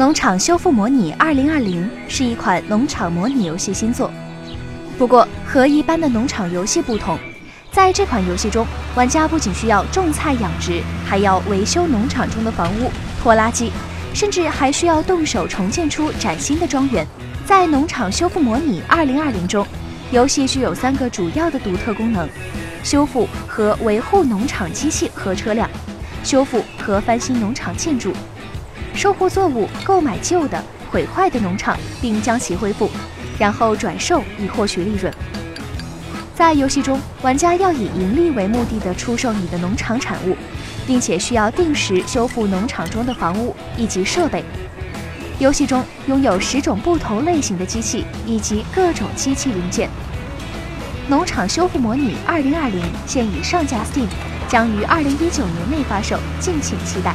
农场修复模拟二零二零是一款农场模拟游戏新作，不过和一般的农场游戏不同，在这款游戏中，玩家不仅需要种菜养殖，还要维修农场中的房屋、拖拉机，甚至还需要动手重建出崭新的庄园。在农场修复模拟二零二零中，游戏具有三个主要的独特功能：修复和维护农场机器和车辆，修复和翻新农场建筑。收获作物，购买旧的、毁坏的农场，并将其恢复，然后转售以获取利润。在游戏中，玩家要以盈利为目的的出售你的农场产物，并且需要定时修复农场中的房屋以及设备。游戏中拥有十种不同类型的机器以及各种机器零件。农场修复模拟二零二零现已上架 Steam，将于二零一九年内发售，敬请期待。